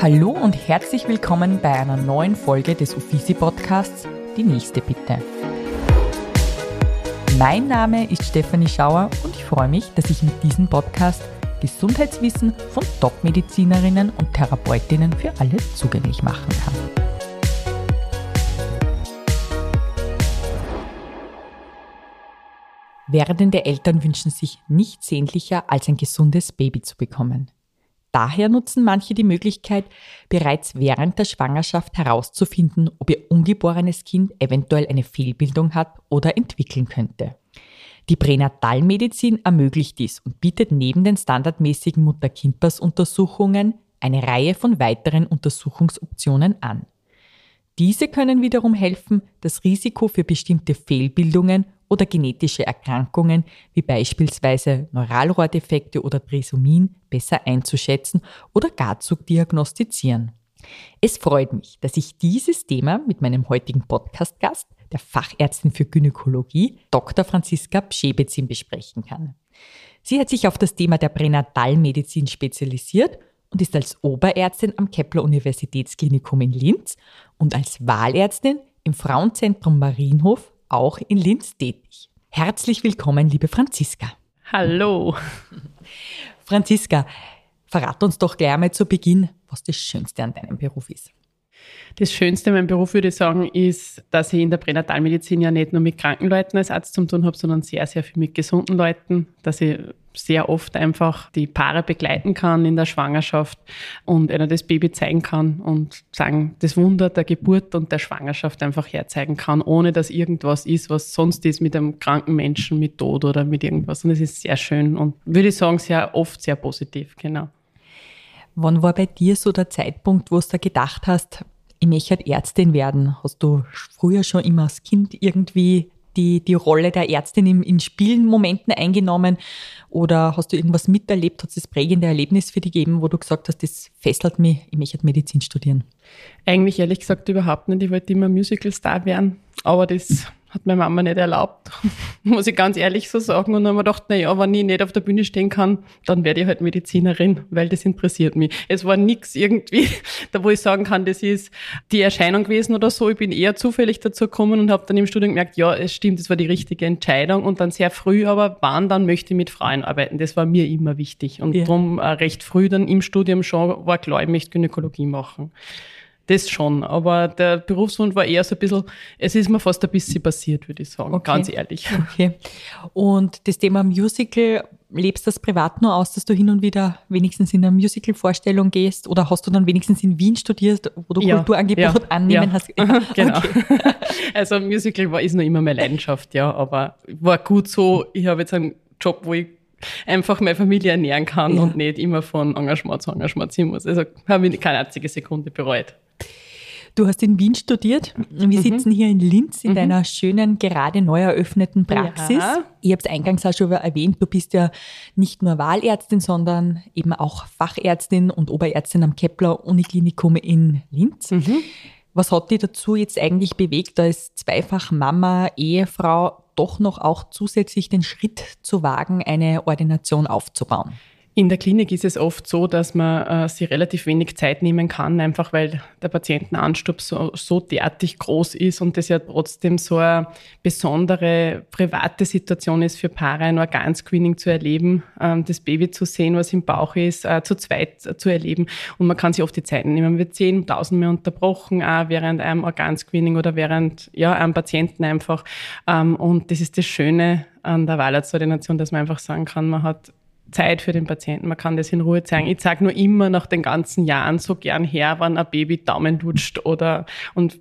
Hallo und herzlich willkommen bei einer neuen Folge des Uffizi Podcasts Die nächste bitte. Mein Name ist Stefanie Schauer und ich freue mich, dass ich mit diesem Podcast Gesundheitswissen von Top-Medizinerinnen und Therapeutinnen für alle zugänglich machen kann. Werdende Eltern wünschen sich nichts sehnlicher, als ein gesundes Baby zu bekommen. Daher nutzen manche die Möglichkeit, bereits während der Schwangerschaft herauszufinden, ob ihr ungeborenes Kind eventuell eine Fehlbildung hat oder entwickeln könnte. Die Pränatalmedizin ermöglicht dies und bietet neben den standardmäßigen Mutter-Kind-Pass-Untersuchungen eine Reihe von weiteren Untersuchungsoptionen an. Diese können wiederum helfen, das Risiko für bestimmte Fehlbildungen oder genetische Erkrankungen wie beispielsweise Neuralrohrdefekte oder Trisomien besser einzuschätzen oder gar zu diagnostizieren. Es freut mich, dass ich dieses Thema mit meinem heutigen Podcast-Gast, der Fachärztin für Gynäkologie, Dr. Franziska Pschebezin, besprechen kann. Sie hat sich auf das Thema der Pränatalmedizin spezialisiert und ist als Oberärztin am Kepler Universitätsklinikum in Linz und als Wahlärztin im Frauenzentrum Marienhof auch in Linz tätig. Herzlich willkommen, liebe Franziska. Hallo. Franziska, verrat uns doch gleich einmal zu Beginn, was das Schönste an deinem Beruf ist. Das Schönste an meinem Beruf, würde ich sagen, ist, dass ich in der Pränatalmedizin ja nicht nur mit kranken Leuten als Arzt zu tun habe, sondern sehr, sehr viel mit gesunden Leuten, dass ich sehr oft einfach die Paare begleiten kann in der Schwangerschaft und ihnen das Baby zeigen kann und sagen, das Wunder der Geburt und der Schwangerschaft einfach herzeigen kann, ohne dass irgendwas ist, was sonst ist mit einem kranken Menschen, mit Tod oder mit irgendwas. Und es ist sehr schön und würde ich sagen, sehr oft sehr positiv, genau. Wann war bei dir so der Zeitpunkt, wo du da gedacht hast, ich möchte halt Ärztin werden? Hast du früher schon immer als Kind irgendwie die, die Rolle der Ärztin in, in Momenten eingenommen? Oder hast du irgendwas miterlebt? Hat es das prägende Erlebnis für dich gegeben, wo du gesagt hast, das fesselt mich, ich möchte halt Medizin studieren? Eigentlich ehrlich gesagt überhaupt nicht. Ich wollte immer Musical-Star werden, aber das hat meine Mama nicht erlaubt, muss ich ganz ehrlich so sagen. Und dann haben wir gedacht, na ja, wenn ich nicht auf der Bühne stehen kann, dann werde ich halt Medizinerin, weil das interessiert mich. Es war nichts irgendwie, da wo ich sagen kann, das ist die Erscheinung gewesen oder so. Ich bin eher zufällig dazu gekommen und habe dann im Studium gemerkt, ja, es stimmt, das war die richtige Entscheidung. Und dann sehr früh aber, wann dann möchte ich mit Frauen arbeiten. Das war mir immer wichtig. Und ja. darum äh, recht früh dann im Studium schon war klar, ich möchte Gynäkologie machen. Das schon, aber der Berufswunsch war eher so ein bisschen, es ist mir fast ein bisschen passiert, würde ich sagen, okay. ganz ehrlich. Okay. Und das Thema Musical, lebst du das privat nur aus, dass du hin und wieder wenigstens in eine Musical-Vorstellung gehst oder hast du dann wenigstens in Wien studiert, wo du ja, Kulturangebot ja, annehmen ja. hast? genau. Okay. Also Musical war, ist noch immer meine Leidenschaft, ja, aber war gut so, ich habe jetzt einen Job, wo ich einfach meine Familie ernähren kann ja. und nicht immer von Engagement zu Engagement ziehen muss. Also habe ich keine einzige Sekunde bereut. Du hast in Wien studiert. Wir mhm. sitzen hier in Linz in mhm. deiner schönen, gerade neu eröffneten Praxis. Ja. Ich habe es eingangs auch schon erwähnt, du bist ja nicht nur Wahlärztin, sondern eben auch Fachärztin und Oberärztin am Kepler Uniklinikum in Linz. Mhm. Was hat dich dazu jetzt eigentlich bewegt, als zweifach Mama, Ehefrau, doch noch auch zusätzlich den Schritt zu wagen, eine Ordination aufzubauen? In der Klinik ist es oft so, dass man äh, sich relativ wenig Zeit nehmen kann, einfach weil der Patientenanstoß so, so derartig groß ist und das ja trotzdem so eine besondere private Situation ist für Paare, ein Organscreening zu erleben, ähm, das Baby zu sehen, was im Bauch ist, äh, zu zweit zu erleben. Und man kann sich oft die Zeit nehmen. Man wird zehn, tausendmal unterbrochen, auch während einem Organscreening oder während ja, einem Patienten einfach. Ähm, und das ist das Schöne an der Wahlarztordination, dass man einfach sagen kann, man hat Zeit für den Patienten. Man kann das in Ruhe zeigen. Ich sage nur immer nach den ganzen Jahren so gern her, wenn ein Baby Daumen lutscht oder, und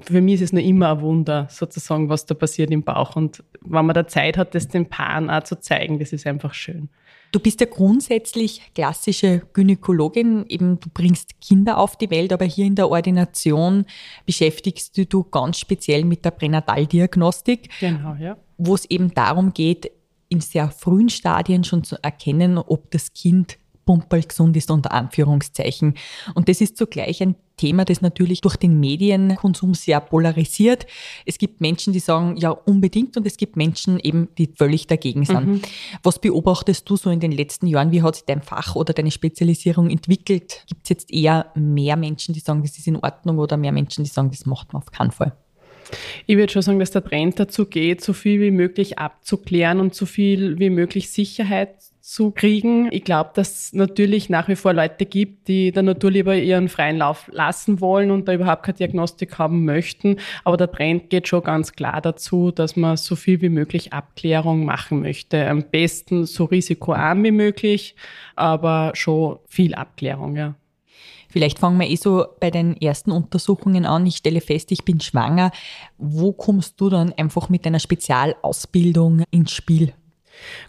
für mich ist es nur immer ein Wunder, sozusagen, was da passiert im Bauch. Und wenn man da Zeit hat, das den Paaren auch zu zeigen, das ist einfach schön. Du bist ja grundsätzlich klassische Gynäkologin, eben du bringst Kinder auf die Welt, aber hier in der Ordination beschäftigst du, du ganz speziell mit der Pränataldiagnostik. Genau, ja. Wo es eben darum geht, in sehr frühen Stadien schon zu erkennen, ob das Kind Pumperl gesund ist, unter Anführungszeichen. Und das ist zugleich ein Thema, das natürlich durch den Medienkonsum sehr polarisiert. Es gibt Menschen, die sagen, ja, unbedingt, und es gibt Menschen eben, die völlig dagegen sind. Mhm. Was beobachtest du so in den letzten Jahren? Wie hat sich dein Fach oder deine Spezialisierung entwickelt? Gibt es jetzt eher mehr Menschen, die sagen, das ist in Ordnung, oder mehr Menschen, die sagen, das macht man auf keinen Fall? Ich würde schon sagen, dass der Trend dazu geht, so viel wie möglich abzuklären und so viel wie möglich Sicherheit zu kriegen. Ich glaube, dass es natürlich nach wie vor Leute gibt, die der Natur lieber ihren freien Lauf lassen wollen und da überhaupt keine Diagnostik haben möchten. Aber der Trend geht schon ganz klar dazu, dass man so viel wie möglich Abklärung machen möchte. Am besten so risikoarm wie möglich, aber schon viel Abklärung, ja. Vielleicht fangen wir eh so bei den ersten Untersuchungen an. Ich stelle fest, ich bin schwanger. Wo kommst du dann einfach mit deiner Spezialausbildung ins Spiel?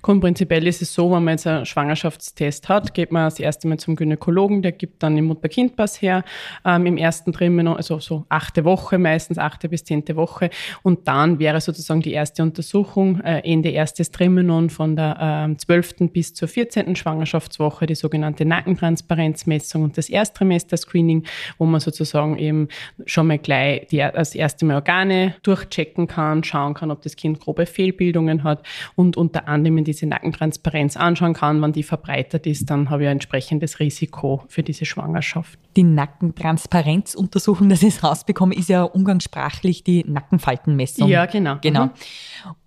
Grundprinzipiell ist es so, wenn man jetzt einen Schwangerschaftstest hat, geht man das erste Mal zum Gynäkologen, der gibt dann den Mutter-Kind-Pass her ähm, im ersten Trimester, also so achte Woche meistens, achte bis zehnte Woche. Und dann wäre sozusagen die erste Untersuchung, äh, Ende erstes Trimenon von der ähm, 12. bis zur 14. Schwangerschaftswoche, die sogenannte Nackentransparenzmessung und das Erstrimester-Screening, wo man sozusagen eben schon mal gleich die, das erste Mal Organe durchchecken kann, schauen kann, ob das Kind grobe Fehlbildungen hat und unter anderem diese Nackentransparenz anschauen kann. Wenn die verbreitert ist, dann habe ich ein entsprechendes Risiko für diese Schwangerschaft. Die Nackentransparenzuntersuchung, das ich rausbekomme, ist ja umgangssprachlich die Nackenfaltenmessung. Ja, genau. Genau. Mhm.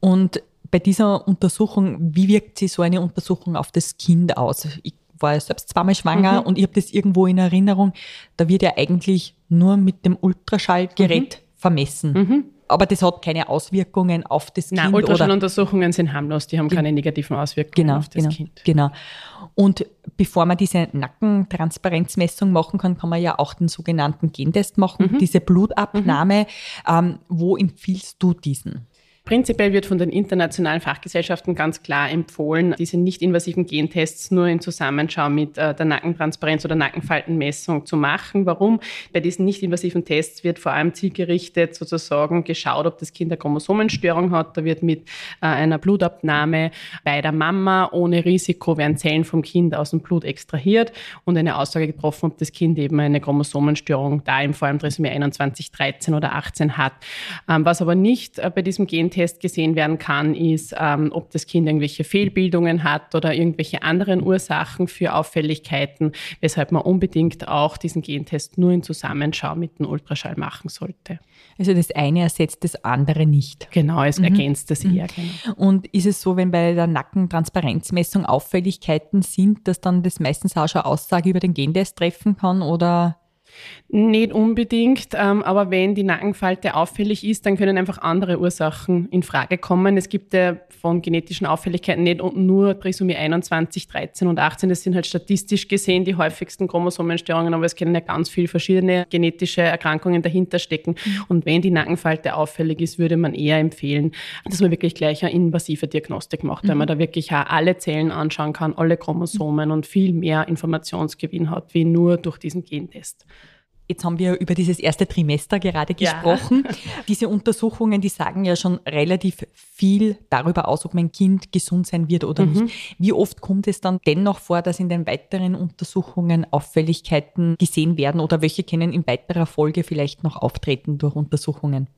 Und bei dieser Untersuchung, wie wirkt sich so eine Untersuchung auf das Kind aus? Ich war ja selbst zweimal schwanger mhm. und ich habe das irgendwo in Erinnerung. Da wird ja eigentlich nur mit dem Ultraschallgerät mhm. vermessen. Aber das hat keine Auswirkungen auf das Kind. Nein, Ultraschalluntersuchungen sind harmlos, die haben keine negativen Auswirkungen genau, auf das genau, Kind. Genau. Und bevor man diese Nackentransparenzmessung machen kann, kann man ja auch den sogenannten Gentest machen, mhm. diese Blutabnahme. Mhm. Ähm, wo empfiehlst du diesen? Prinzipiell wird von den internationalen Fachgesellschaften ganz klar empfohlen, diese nicht-invasiven Gentests nur in Zusammenschau mit äh, der Nackentransparenz oder Nackenfaltenmessung zu machen. Warum? Bei diesen nicht-invasiven Tests wird vor allem zielgerichtet sozusagen geschaut, ob das Kind eine Chromosomenstörung hat. Da wird mit äh, einer Blutabnahme bei der Mama ohne Risiko werden Zellen vom Kind aus dem Blut extrahiert und eine Aussage getroffen, ob das Kind eben eine Chromosomenstörung, da im vor allem Trisomie 21, 13 oder 18 hat. Ähm, was aber nicht äh, bei diesem Gentest Test gesehen werden kann, ist, ähm, ob das Kind irgendwelche Fehlbildungen hat oder irgendwelche anderen Ursachen für Auffälligkeiten, weshalb man unbedingt auch diesen Gentest nur in Zusammenschau mit dem Ultraschall machen sollte. Also das eine ersetzt das andere nicht. Genau, es mhm. ergänzt das mhm. eher. Genau. Und ist es so, wenn bei der Nackentransparenzmessung Auffälligkeiten sind, dass dann das meistens auch schon Aussage über den Gentest treffen kann oder nicht unbedingt, ähm, aber wenn die Nackenfalte auffällig ist, dann können einfach andere Ursachen in Frage kommen. Es gibt ja von genetischen Auffälligkeiten nicht nur Trisomie 21, 13 und 18. Das sind halt statistisch gesehen die häufigsten Chromosomenstörungen, aber es können ja ganz viele verschiedene genetische Erkrankungen dahinter stecken. Mhm. Und wenn die Nackenfalte auffällig ist, würde man eher empfehlen, dass man wirklich gleich eine invasive Diagnostik macht, mhm. weil man da wirklich auch alle Zellen anschauen kann, alle Chromosomen und viel mehr Informationsgewinn hat, wie nur durch diesen Gentest. Jetzt haben wir über dieses erste Trimester gerade gesprochen. Ja. Diese Untersuchungen, die sagen ja schon relativ viel darüber aus, ob mein Kind gesund sein wird oder mhm. nicht. Wie oft kommt es dann dennoch vor, dass in den weiteren Untersuchungen Auffälligkeiten gesehen werden oder welche können in weiterer Folge vielleicht noch auftreten durch Untersuchungen?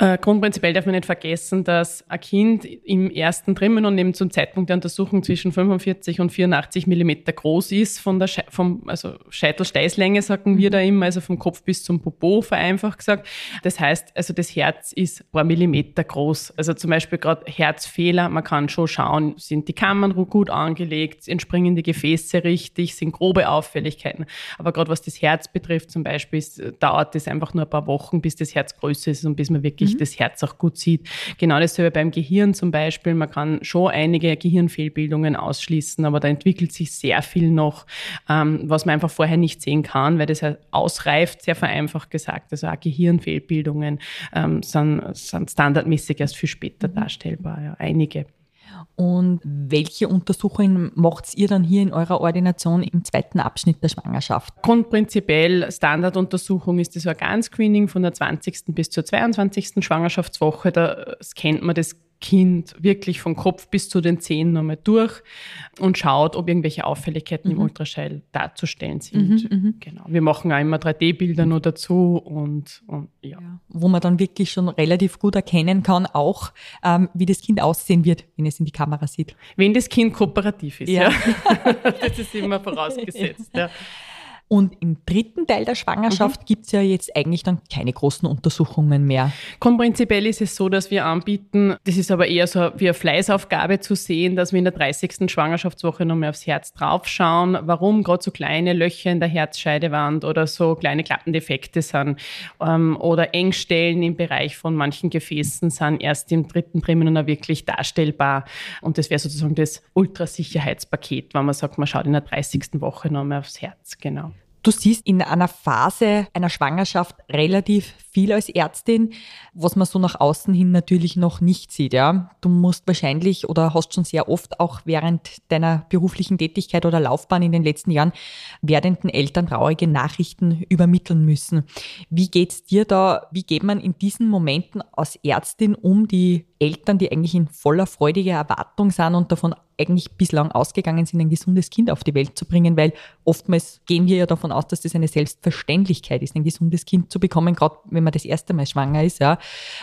Äh, grundprinzipiell darf man nicht vergessen, dass ein Kind im ersten Trimenon eben zum Zeitpunkt der Untersuchung zwischen 45 und 84 Millimeter groß ist, von der Sche vom, also Scheitelsteißlänge sagen wir da immer, also vom Kopf bis zum Popo vereinfacht gesagt. Das heißt, also das Herz ist ein paar Millimeter groß. Also zum Beispiel gerade Herzfehler, man kann schon schauen, sind die Kammern gut angelegt, entspringen die Gefäße richtig, sind grobe Auffälligkeiten. Aber gerade was das Herz betrifft zum Beispiel, ist, dauert es einfach nur ein paar Wochen, bis das Herz größer ist und bis man wirklich mhm. das Herz auch gut sieht. Genau dasselbe beim Gehirn zum Beispiel. Man kann schon einige Gehirnfehlbildungen ausschließen, aber da entwickelt sich sehr viel noch, ähm, was man einfach vorher nicht sehen kann, weil das ja ausreift, sehr vereinfacht gesagt. Also auch Gehirnfehlbildungen ähm, sind, sind standardmäßig erst viel später mhm. darstellbar, ja, einige. Und welche Untersuchungen macht ihr dann hier in eurer Ordination im zweiten Abschnitt der Schwangerschaft? Grundprinzipiell Standarduntersuchung ist das Organscreening von der 20. bis zur 22. Schwangerschaftswoche. Da scannt man das Kind wirklich von Kopf bis zu den Zehen nochmal durch und schaut, ob irgendwelche Auffälligkeiten mhm. im Ultraschall darzustellen sind. Mhm, mhm, genau. Wir machen auch immer 3D-Bilder nur dazu und, und ja. ja. Wo man dann wirklich schon relativ gut erkennen kann, auch ähm, wie das Kind aussehen wird, wenn es in die Kamera sieht. Wenn das Kind kooperativ ist, ja. ja. das ist immer vorausgesetzt. Ja. Und im dritten Teil der Schwangerschaft mhm. gibt's ja jetzt eigentlich dann keine großen Untersuchungen mehr. Prinzipiell ist es so, dass wir anbieten, das ist aber eher so wie eine Fleißaufgabe zu sehen, dass wir in der 30. Schwangerschaftswoche nochmal aufs Herz draufschauen, warum gerade so kleine Löcher in der Herzscheidewand oder so kleine Klappendefekte sind ähm, oder Engstellen im Bereich von manchen Gefäßen sind erst im dritten Trimester wirklich darstellbar. Und das wäre sozusagen das Ultrasicherheitspaket, wenn man sagt, man schaut in der 30. Woche nochmal aufs Herz. Genau. Du siehst in einer Phase einer Schwangerschaft relativ viel als Ärztin, was man so nach außen hin natürlich noch nicht sieht. Ja, du musst wahrscheinlich oder hast schon sehr oft auch während deiner beruflichen Tätigkeit oder Laufbahn in den letzten Jahren werdenden Eltern traurige Nachrichten übermitteln müssen. Wie geht's dir da? Wie geht man in diesen Momenten als Ärztin um, die Eltern, die eigentlich in voller freudiger Erwartung sind und davon eigentlich bislang ausgegangen sind, ein gesundes Kind auf die Welt zu bringen, weil oftmals gehen wir ja davon aus, dass das eine Selbstverständlichkeit ist, ein gesundes Kind zu bekommen, gerade wenn man das erste Mal schwanger ist, ja,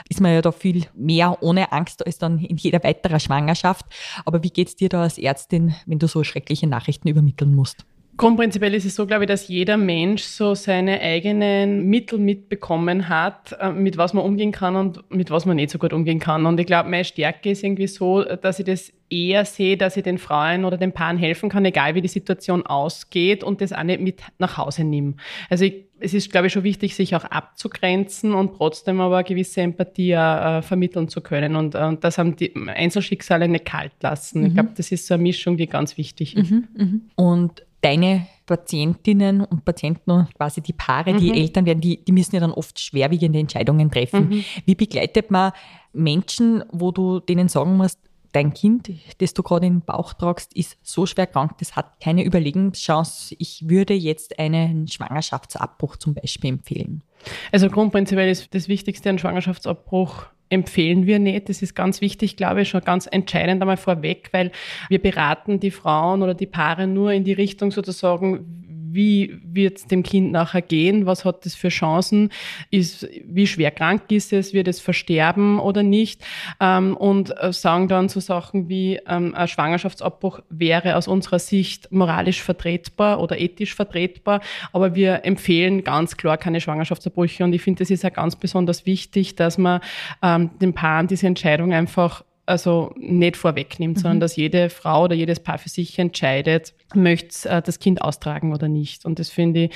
ist man ja da viel mehr ohne Angst als dann in jeder weiterer Schwangerschaft. Aber wie geht's dir da als Ärztin, wenn du so schreckliche Nachrichten übermitteln musst? Grundprinzipiell ist es so, glaube ich, dass jeder Mensch so seine eigenen Mittel mitbekommen hat, äh, mit was man umgehen kann und mit was man nicht so gut umgehen kann. Und ich glaube, meine Stärke ist irgendwie so, dass ich das eher sehe, dass ich den Frauen oder den Paaren helfen kann, egal wie die Situation ausgeht und das auch nicht mit nach Hause nehme. Also ich, es ist, glaube ich, schon wichtig, sich auch abzugrenzen und trotzdem aber eine gewisse Empathie äh, vermitteln zu können. Und, äh, und das haben die Einzelschicksale nicht kalt lassen. Mhm. Ich glaube, das ist so eine Mischung, die ganz wichtig ist. Mhm, mh. Und deine Patientinnen und Patienten und quasi die Paare, die mhm. Eltern werden, die, die müssen ja dann oft schwerwiegende Entscheidungen treffen. Mhm. Wie begleitet man Menschen, wo du denen sagen musst, dein Kind, das du gerade im Bauch tragst, ist so schwer krank, das hat keine Überlegenschance. Ich würde jetzt einen Schwangerschaftsabbruch zum Beispiel empfehlen. Also grundprinzipiell ist das Wichtigste ein Schwangerschaftsabbruch empfehlen wir nicht. Das ist ganz wichtig, glaube ich, schon ganz entscheidend einmal vorweg, weil wir beraten die Frauen oder die Paare nur in die Richtung sozusagen, wie wird es dem Kind nachher gehen, was hat es für Chancen, ist, wie schwer krank ist es, wird es versterben oder nicht? Ähm, und äh, sagen dann so Sachen wie, ähm, ein Schwangerschaftsabbruch wäre aus unserer Sicht moralisch vertretbar oder ethisch vertretbar, aber wir empfehlen ganz klar keine Schwangerschaftsabbrüche. Und ich finde, es ist ja ganz besonders wichtig, dass man ähm, den Paaren diese Entscheidung einfach also nicht vorwegnimmt, mhm. sondern dass jede Frau oder jedes Paar für sich entscheidet, möchte äh, das Kind austragen oder nicht. Und das finde ich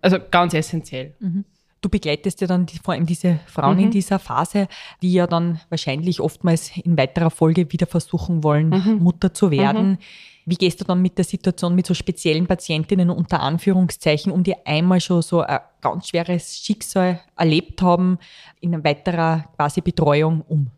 also ganz essentiell. Mhm. Du begleitest ja dann die, vor allem diese Frauen mhm. in dieser Phase, die ja dann wahrscheinlich oftmals in weiterer Folge wieder versuchen wollen, mhm. Mutter zu werden. Mhm. Wie gehst du dann mit der Situation mit so speziellen Patientinnen unter Anführungszeichen, um die einmal schon so ein ganz schweres Schicksal erlebt haben, in weiterer quasi Betreuung um?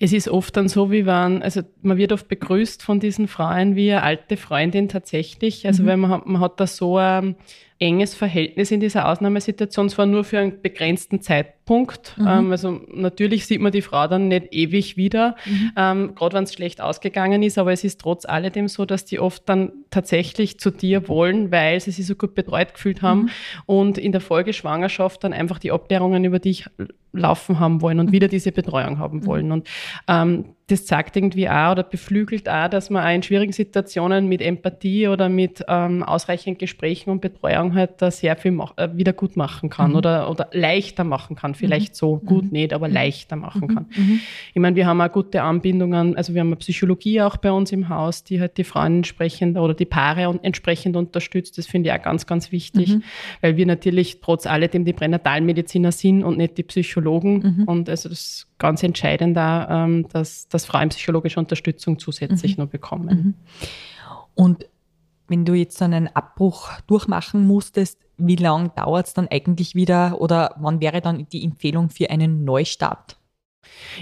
Es ist oft dann so, wie wenn, also man wird oft begrüßt von diesen Frauen wie eine alte Freundin tatsächlich. Also mhm. weil man hat, man hat da so ein enges Verhältnis in dieser Ausnahmesituation, zwar nur für einen begrenzten Zeitpunkt. Mhm. Ähm, also natürlich sieht man die Frau dann nicht ewig wieder, mhm. ähm, gerade wenn es schlecht ausgegangen ist, aber es ist trotz alledem so, dass die oft dann tatsächlich zu dir wollen, weil sie sich so gut betreut gefühlt haben mhm. und in der Folgeschwangerschaft dann einfach die Abklärungen über dich laufen haben wollen und mhm. wieder diese Betreuung haben mhm. wollen. Und ähm, das zeigt irgendwie auch oder beflügelt auch, dass man auch in schwierigen Situationen mit Empathie oder mit ähm, ausreichend Gesprächen und Betreuung halt da sehr viel mach, äh, wieder gut machen kann mhm. oder, oder leichter machen kann. Vielleicht mhm. so gut mhm. nicht, aber mhm. leichter machen kann. Mhm. Ich meine, wir haben auch gute Anbindungen, also wir haben eine Psychologie auch bei uns im Haus, die halt die Frauen entsprechend oder die Paare entsprechend unterstützt. Das finde ich auch ganz, ganz wichtig, weil wir natürlich trotz alledem die Pränatalmediziner sind und nicht die Psychologen. Und also das ist ganz entscheidend da, ähm, dass dass Frauen psychologische Unterstützung zusätzlich noch bekommen. Und wenn du jetzt so einen Abbruch durchmachen musstest, wie lange dauert es dann eigentlich wieder oder wann wäre dann die Empfehlung für einen Neustart?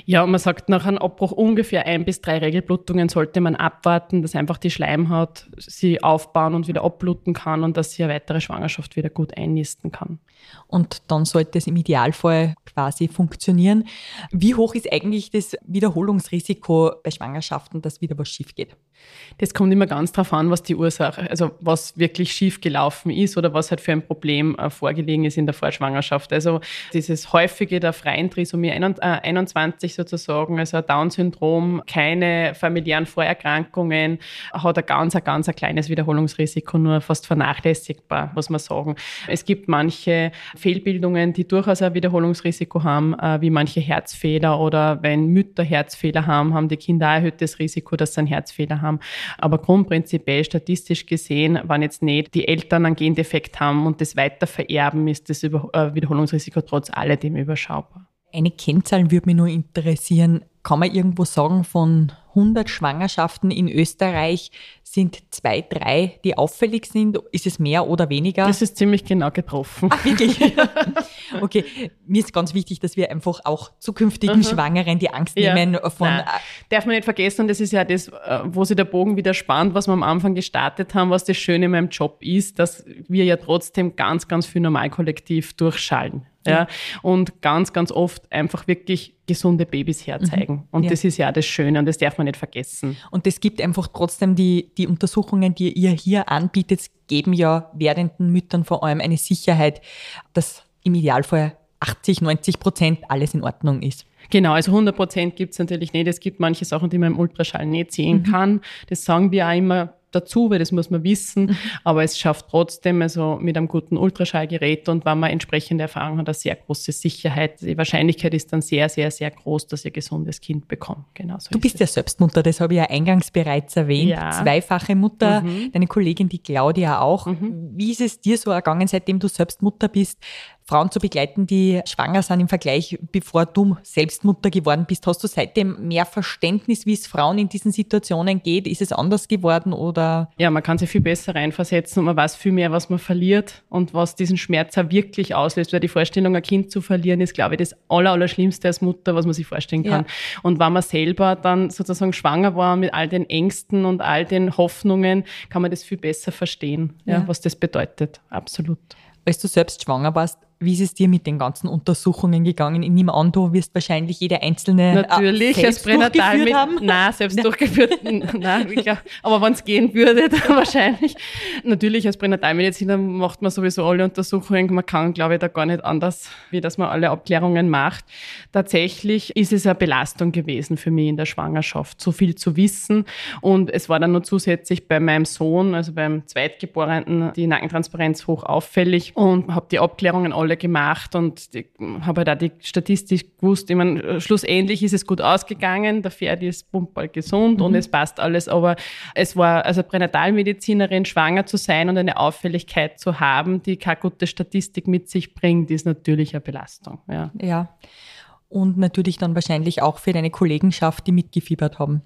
Ja, man sagt, nach einem Abbruch ungefähr ein bis drei Regelblutungen sollte man abwarten, dass einfach die Schleimhaut sie aufbauen und wieder abbluten kann und dass sie eine weitere Schwangerschaft wieder gut einnisten kann. Und dann sollte es im Idealfall quasi funktionieren. Wie hoch ist eigentlich das Wiederholungsrisiko bei Schwangerschaften, dass wieder was schief geht? Das kommt immer ganz drauf an, was die Ursache, also was wirklich schief gelaufen ist oder was halt für ein Problem äh, vorgelegen ist in der Vorschwangerschaft. Also dieses häufige der freien Trisomie 21 äh, sozusagen, also Down-Syndrom, keine familiären Vorerkrankungen, hat ein ganz, ein ganz ein kleines Wiederholungsrisiko, nur fast vernachlässigbar, muss man sagen. Es gibt manche Fehlbildungen, die durchaus ein Wiederholungsrisiko haben, äh, wie manche Herzfehler oder wenn Mütter Herzfehler haben, haben die Kinder ein erhöhtes Risiko, dass sie einen Herzfehler haben. Aber grundprinzipiell statistisch gesehen, wenn jetzt nicht die Eltern einen Gendefekt haben und das weiter vererben, ist das äh, Wiederholungsrisiko trotz alledem überschaubar. Eine Kennzahl würde mich nur interessieren. Kann man irgendwo sagen, von 100 Schwangerschaften in Österreich sind zwei, drei, die auffällig sind? Ist es mehr oder weniger? Das ist ziemlich genau getroffen. Ach, wirklich? okay, mir ist ganz wichtig, dass wir einfach auch zukünftigen mhm. Schwangeren die Angst ja. nehmen von... Nein. Darf man nicht vergessen, und das ist ja das, äh, wo sich der Bogen wieder spannt, was wir am Anfang gestartet haben, was das Schöne in meinem Job ist, dass wir ja trotzdem ganz, ganz viel Normalkollektiv durchschallen. Ja, und ganz, ganz oft einfach wirklich gesunde Babys herzeigen. Mhm. Und ja. das ist ja das Schöne und das darf man nicht vergessen. Und es gibt einfach trotzdem die, die Untersuchungen, die ihr hier anbietet, geben ja werdenden Müttern vor allem eine Sicherheit, dass im Idealfall 80, 90 Prozent alles in Ordnung ist. Genau, also 100 Prozent gibt es natürlich nicht. Es gibt manche Sachen, die man im Ultraschall nicht sehen mhm. kann. Das sagen wir auch immer dazu, weil das muss man wissen. Aber es schafft trotzdem, also mit einem guten Ultraschallgerät und wenn man entsprechende Erfahrung hat, eine sehr große Sicherheit. Die Wahrscheinlichkeit ist dann sehr, sehr, sehr groß, dass ihr gesundes Kind bekommt. Genau so du bist es. ja selbst Mutter, das habe ich ja eingangs bereits erwähnt. Ja. Zweifache Mutter, mhm. deine Kollegin, die Claudia auch. Mhm. Wie ist es dir so ergangen, seitdem du selbst Mutter bist? Frauen zu begleiten, die schwanger sind im Vergleich, bevor du selbst Mutter geworden bist. Hast du seitdem mehr Verständnis, wie es Frauen in diesen Situationen geht? Ist es anders geworden oder? Ja, man kann sich viel besser reinversetzen und man weiß viel mehr, was man verliert und was diesen Schmerz auch wirklich auslöst. Weil die Vorstellung, ein Kind zu verlieren, ist, glaube ich, das Aller, Allerschlimmste als Mutter, was man sich vorstellen kann. Ja. Und wenn man selber dann sozusagen schwanger war mit all den Ängsten und all den Hoffnungen, kann man das viel besser verstehen, ja. ja was das bedeutet. Absolut. Als du selbst schwanger warst, wie ist es dir mit den ganzen Untersuchungen gegangen? Ich nehme an, du wirst wahrscheinlich jede einzelne äh, Natürlich, äh, selbst pränatal mit, haben. Nein, selbst nein. durchgeführt. nein, glaub, aber wenn es gehen würde, dann wahrscheinlich. Natürlich, als Pränatalmediziner macht man sowieso alle Untersuchungen. Man kann, glaube ich, da gar nicht anders, wie dass man alle Abklärungen macht. Tatsächlich ist es eine Belastung gewesen für mich in der Schwangerschaft, so viel zu wissen. Und es war dann noch zusätzlich bei meinem Sohn, also beim Zweitgeborenen, die Nackentransparenz hoch auffällig und habe die Abklärungen alle alle gemacht und habe halt auch die Statistik gewusst. Ich meine, schlussendlich ist es gut ausgegangen, der Pferd ist pumpball gesund mhm. und es passt alles, aber es war, also Pränatalmedizinerin, schwanger zu sein und eine Auffälligkeit zu haben, die keine gute Statistik mit sich bringt, ist natürlich eine Belastung. Ja. ja. Und natürlich dann wahrscheinlich auch für deine Kollegenschaft, die mitgefiebert haben.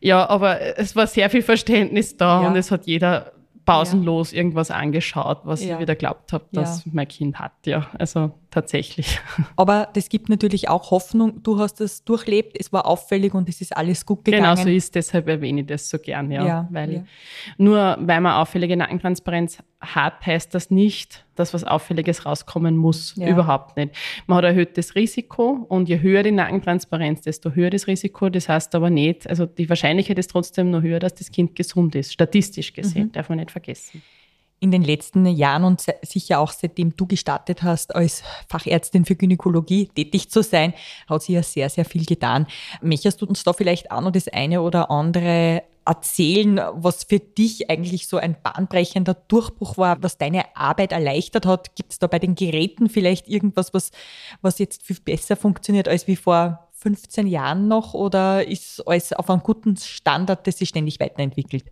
Ja, aber es war sehr viel Verständnis da ja. und es hat jeder pausenlos irgendwas angeschaut, was ich wieder glaubt habe, dass mein Kind hat. Ja, also tatsächlich. Aber das gibt natürlich auch Hoffnung. Du hast es durchlebt, es war auffällig und es ist alles gut gegangen. Genau so ist, deshalb erwähne ich das so gern, ja. ja weil ja. Nur weil man auffällige Nackentransparenz hat, heißt das nicht, dass was Auffälliges rauskommen muss. Ja. Überhaupt nicht. Man hat erhöhtes Risiko und je höher die Nackentransparenz, desto höher das Risiko. Das heißt aber nicht, also die Wahrscheinlichkeit ist trotzdem nur höher, dass das Kind gesund ist, statistisch gesehen, mhm. darf man nicht vergessen in den letzten Jahren und sicher auch seitdem du gestartet hast, als Fachärztin für Gynäkologie tätig zu sein, hat sich ja sehr, sehr viel getan. Möchtest du uns da vielleicht auch noch das eine oder andere erzählen, was für dich eigentlich so ein bahnbrechender Durchbruch war, was deine Arbeit erleichtert hat? Gibt es da bei den Geräten vielleicht irgendwas, was, was jetzt viel besser funktioniert als wie vor 15 Jahren noch oder ist alles auf einem guten Standard, das sich ständig weiterentwickelt?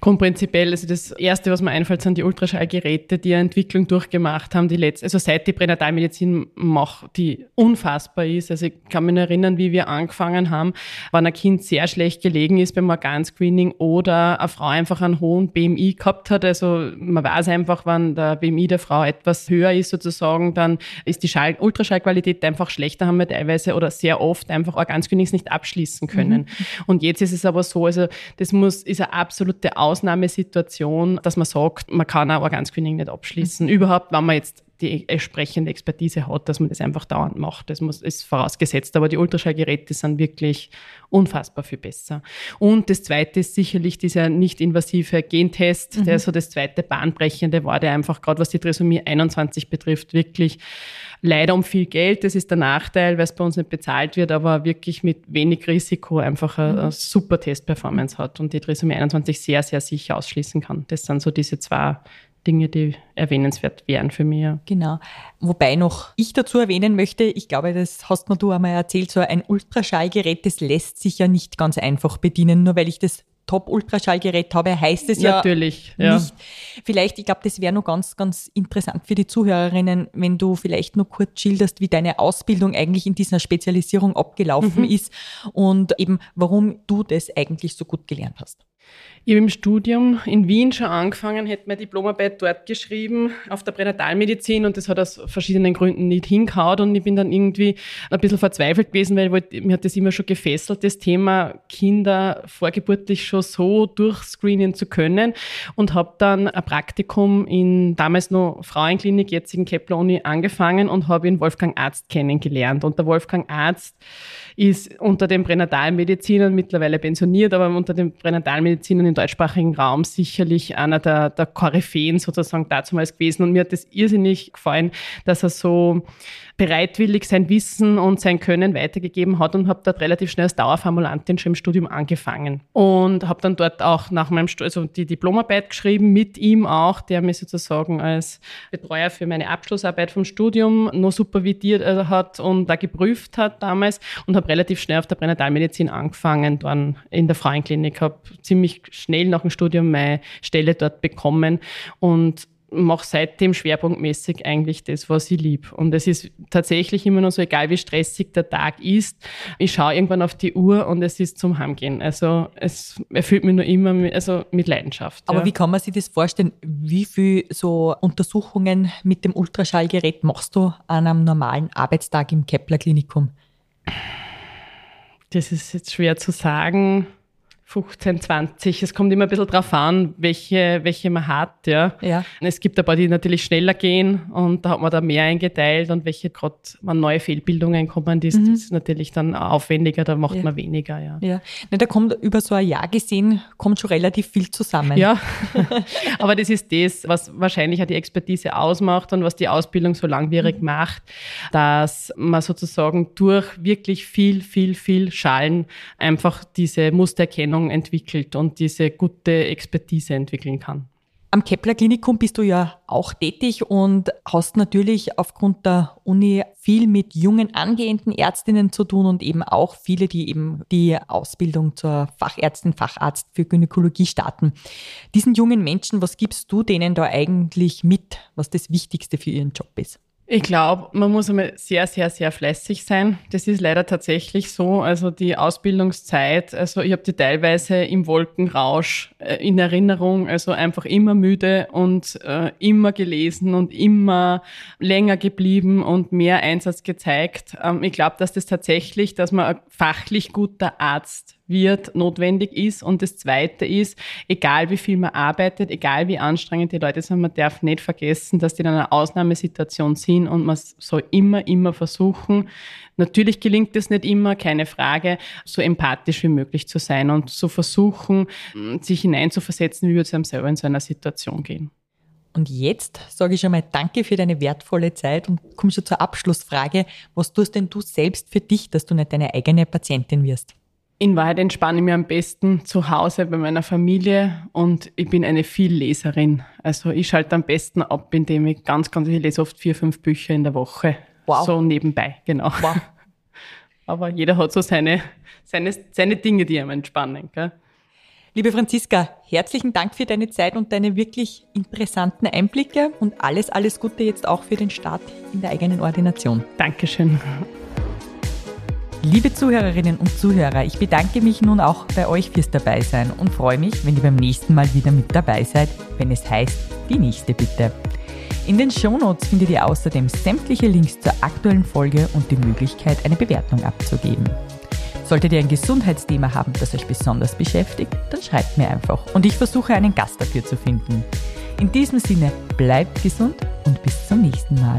Grundprinzipiell, also das Erste, was mir einfällt, sind die Ultraschallgeräte, die eine Entwicklung durchgemacht haben, die letzte, also seit die Pränatalmedizin macht, die unfassbar ist. Also ich kann mich erinnern, wie wir angefangen haben, wenn ein Kind sehr schlecht gelegen ist beim Organscreening oder eine Frau einfach einen hohen BMI gehabt hat. Also man weiß einfach, wenn der BMI der Frau etwas höher ist sozusagen, dann ist die Schall Ultraschallqualität einfach schlechter, haben wir teilweise oder sehr oft einfach Organscreenings nicht abschließen können. Mhm. Und jetzt ist es aber so, also das muss, ist eine absolute Ausnahmesituation, dass man sagt, man kann ein Organscreening nicht abschließen. Mhm. Überhaupt, wenn man jetzt die entsprechende Expertise hat, dass man das einfach dauernd macht. Das muss, ist vorausgesetzt. Aber die Ultraschallgeräte sind wirklich unfassbar viel besser. Und das zweite ist sicherlich dieser nicht-invasive Gentest, mhm. der so das zweite Bahnbrechende war, der einfach gerade was die Trisomie 21 betrifft, wirklich leider um viel Geld. Das ist der Nachteil, weil es bei uns nicht bezahlt wird, aber wirklich mit wenig Risiko einfach eine, eine mhm. super Testperformance hat und die Trisomie 21 sehr, sehr sicher ausschließen kann. Das sind so diese zwei Dinge, die erwähnenswert wären für mich. Genau. Wobei noch ich dazu erwähnen möchte, ich glaube, das hast mir du einmal erzählt, so ein Ultraschallgerät, das lässt sich ja nicht ganz einfach bedienen, nur weil ich das Top-Ultraschallgerät habe, heißt es ja Natürlich, ja. nicht. Vielleicht, ich glaube, das wäre noch ganz, ganz interessant für die Zuhörerinnen, wenn du vielleicht nur kurz schilderst, wie deine Ausbildung eigentlich in dieser Spezialisierung abgelaufen mhm. ist und eben, warum du das eigentlich so gut gelernt hast. Ich habe im Studium in Wien schon angefangen, hätte meine Diplomarbeit dort geschrieben, auf der Pränatalmedizin und das hat aus verschiedenen Gründen nicht hingehauen und ich bin dann irgendwie ein bisschen verzweifelt gewesen, weil wollte, mir hat das immer schon gefesselt, das Thema Kinder vorgeburtlich schon so durchscreenen zu können und habe dann ein Praktikum in damals noch Frauenklinik, jetzigen Kepler-Uni angefangen und habe ihn Wolfgang Arzt kennengelernt. Und der Wolfgang Arzt ist unter den Pränatalmedizinern mittlerweile pensioniert, aber unter den Pränatalmedizinern im deutschsprachigen Raum sicherlich einer der, der Koryphäen sozusagen damals gewesen. Und mir hat das irrsinnig gefallen, dass er so bereitwillig sein Wissen und sein Können weitergegeben hat und habe dort relativ schnell als Dauerformulantin schon im Studium angefangen. Und habe dann dort auch nach meinem Studium, also die Diplomarbeit geschrieben, mit ihm auch, der mich sozusagen als Betreuer für meine Abschlussarbeit vom Studium noch supervidiert äh, hat und da geprüft hat damals und habe relativ schnell auf der Pränatalmedizin angefangen, dann in der Frauenklinik, habe ziemlich schnell nach dem Studium meine Stelle dort bekommen und mache seitdem schwerpunktmäßig eigentlich das, was ich liebe. Und es ist tatsächlich immer noch so, egal wie stressig der Tag ist, ich schaue irgendwann auf die Uhr und es ist zum Heimgehen. Also es erfüllt mich nur immer mit, also mit Leidenschaft. Aber ja. wie kann man sich das vorstellen? Wie viel so Untersuchungen mit dem Ultraschallgerät machst du an einem normalen Arbeitstag im Kepler-Klinikum? Das ist jetzt schwer zu sagen. 15, 20. Es kommt immer ein bisschen drauf an, welche, welche man hat, ja. ja. Es gibt ein paar, die natürlich schneller gehen und da hat man da mehr eingeteilt und welche gerade, wenn neue Fehlbildungen kommen, das, mhm. das ist natürlich dann aufwendiger, da macht ja. man weniger, ja. Ja, ne, da kommt über so ein Jahr gesehen, kommt schon relativ viel zusammen. Ja, aber das ist das, was wahrscheinlich auch die Expertise ausmacht und was die Ausbildung so langwierig mhm. macht, dass man sozusagen durch wirklich viel, viel, viel Schalen einfach diese Mustererkennung Ahnung entwickelt und diese gute Expertise entwickeln kann. Am Kepler Klinikum bist du ja auch tätig und hast natürlich aufgrund der Uni viel mit jungen angehenden Ärztinnen zu tun und eben auch viele, die eben die Ausbildung zur Fachärztin, Facharzt für Gynäkologie starten. Diesen jungen Menschen, was gibst du denen da eigentlich mit, was das Wichtigste für ihren Job ist? Ich glaube, man muss einmal sehr, sehr, sehr fleißig sein. Das ist leider tatsächlich so. Also die Ausbildungszeit, also ich habe die teilweise im Wolkenrausch äh, in Erinnerung, also einfach immer müde und äh, immer gelesen und immer länger geblieben und mehr Einsatz gezeigt. Ähm, ich glaube, dass das tatsächlich, dass man ein fachlich guter Arzt wird, notwendig ist. Und das Zweite ist, egal wie viel man arbeitet, egal wie anstrengend die Leute sind, man darf nicht vergessen, dass die in einer Ausnahmesituation sind und man soll immer, immer versuchen, natürlich gelingt es nicht immer, keine Frage, so empathisch wie möglich zu sein und zu versuchen, sich hineinzuversetzen, wie würde es einem selber in so einer Situation gehen. Und jetzt sage ich schon mal Danke für deine wertvolle Zeit und komme schon zur Abschlussfrage. Was tust denn du selbst für dich, dass du nicht deine eigene Patientin wirst? In Wahrheit entspanne ich mich am besten zu Hause bei meiner Familie und ich bin eine Vielleserin. Also ich schalte am besten ab, indem ich ganz, ganz, ich lese oft vier, fünf Bücher in der Woche. Wow. So nebenbei, genau. Wow. Aber jeder hat so seine, seine, seine Dinge, die einem entspannen. Gell? Liebe Franziska, herzlichen Dank für deine Zeit und deine wirklich interessanten Einblicke und alles, alles Gute jetzt auch für den Start in der eigenen Ordination. Dankeschön. Liebe Zuhörerinnen und Zuhörer, ich bedanke mich nun auch bei euch fürs Dabeisein und freue mich, wenn ihr beim nächsten Mal wieder mit dabei seid, wenn es heißt, die nächste Bitte. In den Shownotes findet ihr außerdem sämtliche Links zur aktuellen Folge und die Möglichkeit, eine Bewertung abzugeben. Solltet ihr ein Gesundheitsthema haben, das euch besonders beschäftigt, dann schreibt mir einfach und ich versuche einen Gast dafür zu finden. In diesem Sinne, bleibt gesund und bis zum nächsten Mal.